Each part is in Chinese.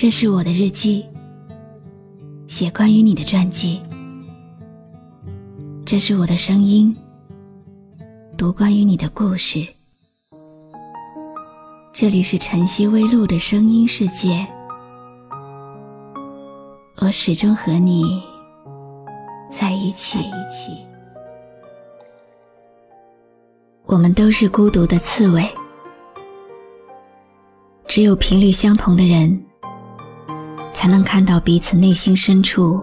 这是我的日记，写关于你的传记。这是我的声音，读关于你的故事。这里是晨曦微露的声音世界，我始终和你在一起。我们都是孤独的刺猬，只有频率相同的人，才能看到彼此内心深处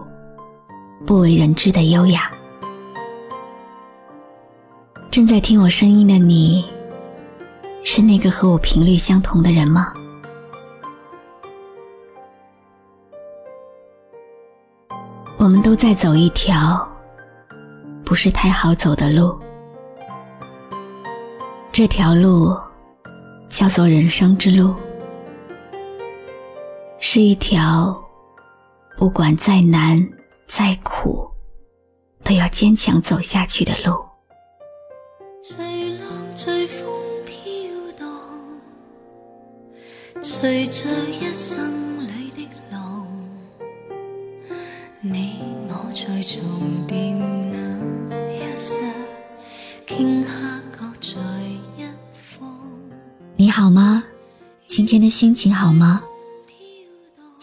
不为人知的优雅。正在听我声音的你，是那个和我频率相同的人吗？我们都在走一条不是太好走的路，这条路叫做人生之路，是一条不管再难再苦，都要坚强走下去的路。随浪随风飘荡，随着一生里的浪，你我在重叠那一刹，顷刻各在一方。你好吗？今天的心情好吗？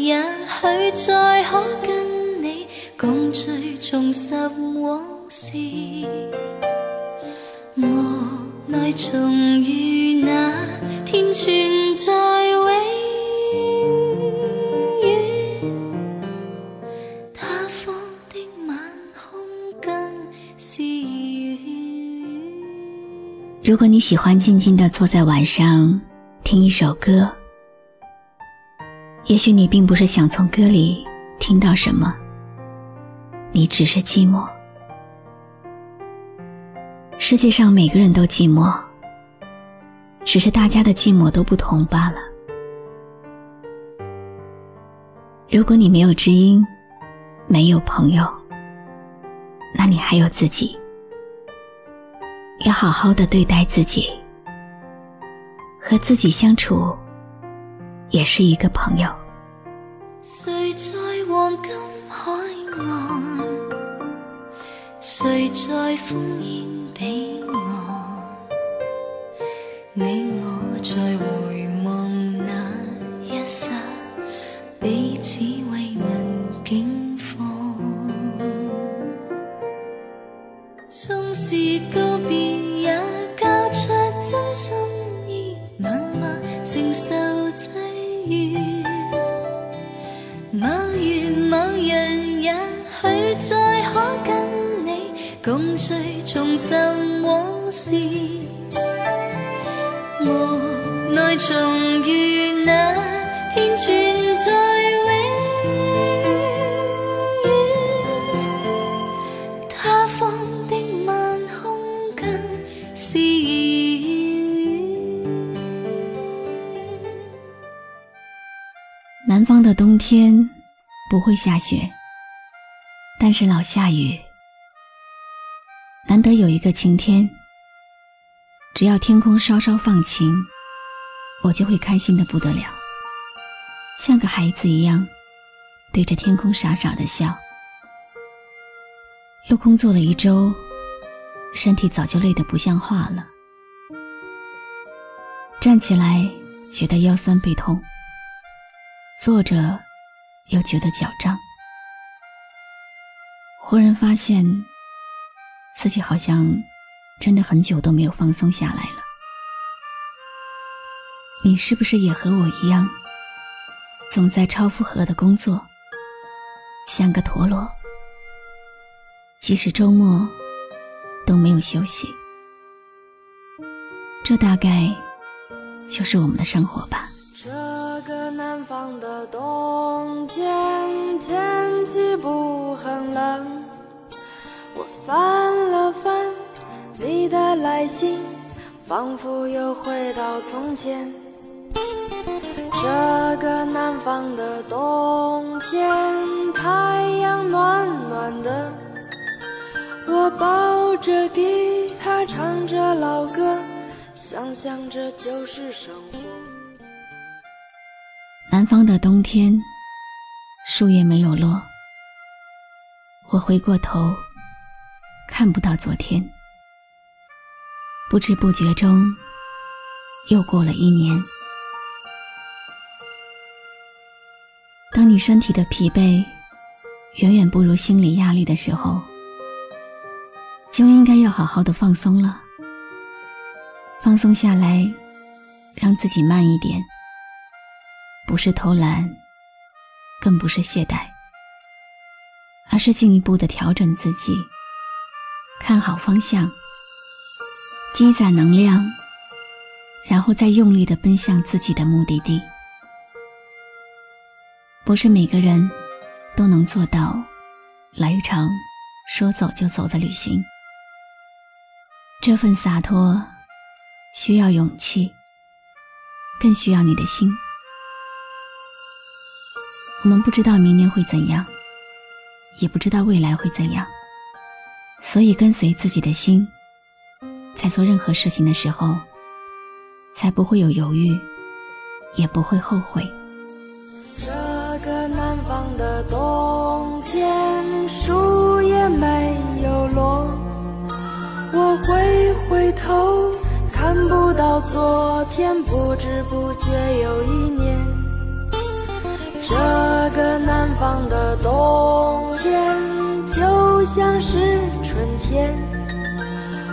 也许再可跟你共聚，重拾往事。无奈重遇那天存在永远，他方的晚空更是远。如果你喜欢静静的坐在晚上听一首歌，也许你并不是想从歌里听到什么，你只是寂寞。世界上每个人都寂寞，只是大家的寂寞都不同罢了。如果你没有知音，没有朋友，那你还有自己。要好好的对待自己，和自己相处，也是一个朋友。谁在黄金海岸？谁在烽烟彼岸？你我在回望那一刹，彼此为某月某人，也许再可跟你共聚，重拾往事。无奈重遇那天存在永远，他方的晚空更是远。南方的冬天不会下雪，但是老下雨。难得有一个晴天，只要天空稍稍放晴，我就会开心的不得了，像个孩子一样，对着天空傻傻的笑。又工作了一周，身体早就累得不像话了，站起来觉得腰酸背痛。坐着，又觉得脚胀，忽然发现自己好像真的很久都没有放松下来了。你是不是也和我一样，总在超负荷的工作，像个陀螺，即使周末都没有休息？这大概就是我们的生活吧。南方的冬天，天气不很冷。我翻了翻你的来信，仿佛又回到从前。这个南方的冬天，太阳暖暖的，我抱着吉他唱着老歌，想象着就是生活。南方的冬天，树叶没有落，我回过头，看不到昨天，不知不觉中，又过了一年。当你身体的疲惫远远不如心理压力的时候，就应该要好好的放松了。放松下来，让自己慢一点，不是偷懒，更不是懈怠，而是进一步的调整自己，看好方向，积攒能量，然后再用力的奔向自己的目的地。不是每个人都能做到来一场说走就走的旅行。这份洒脱需要勇气，更需要你的心。我们不知道明年会怎样，也不知道未来会怎样，所以跟随自己的心，在做任何事情的时候，才不会有犹豫，也不会后悔。这个南方的冬天，树叶没有落。我回回头，看不到昨天，不知不觉有一这个南方的冬天，就像是春天。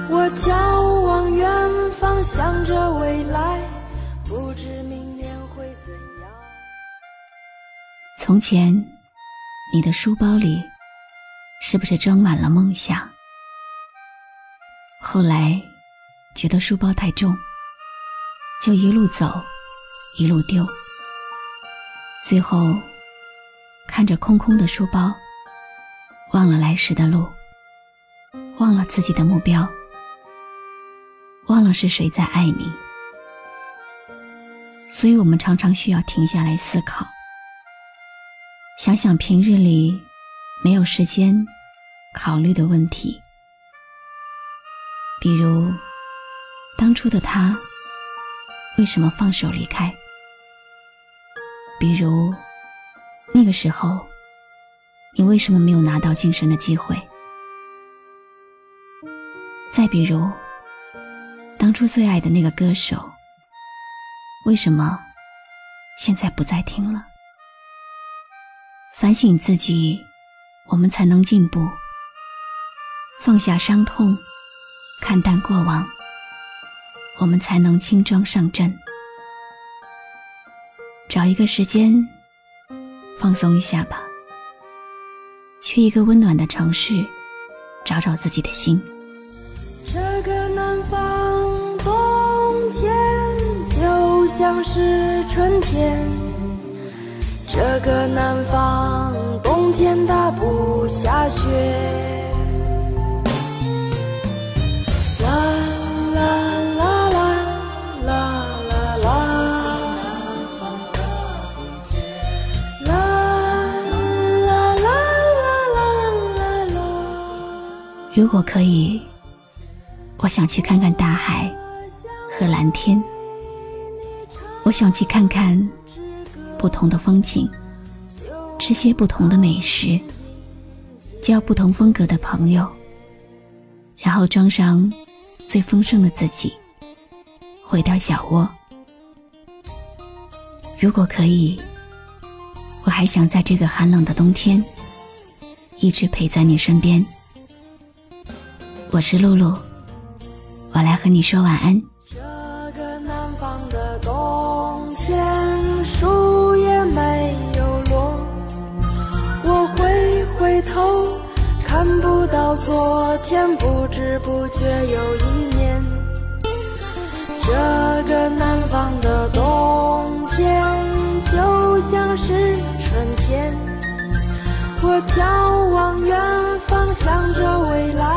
我眺望远方，想着未来，不知明年会怎样。从前，你的书包里是不是装满了梦想？后来，觉得书包太重，就一路走，一路丢。最后，看着空空的书包，忘了来时的路，忘了自己的目标，忘了是谁在爱你。所以我们常常需要停下来思考。想想平日里没有时间考虑的问题，比如当初的他为什么放手离开？比如那个时候你为什么没有拿到晋升的机会？再比如当初最爱的那个歌手，为什么现在不再听了？反省自己，我们才能进步；放下伤痛，看淡过往，我们才能轻装上阵。找一个时间，放松一下吧。去一个温暖的城市，找找自己的心。这个南方冬天，就像是春天。这个南方冬天它不下雪。如果可以，我想去看看大海和蓝天。我想去看看。不同的风景，吃些不同的美食，交不同风格的朋友，然后装上最丰盛的自己，回到小窝。如果可以，我还想在这个寒冷的冬天，一直陪在你身边。我是露露，我来和你说晚安。这个南方的冬天，树叶没有落，我回回头看不到昨天，不知不觉又一年。这个南方的冬天就像是。春天。我眺望远方，想着未来，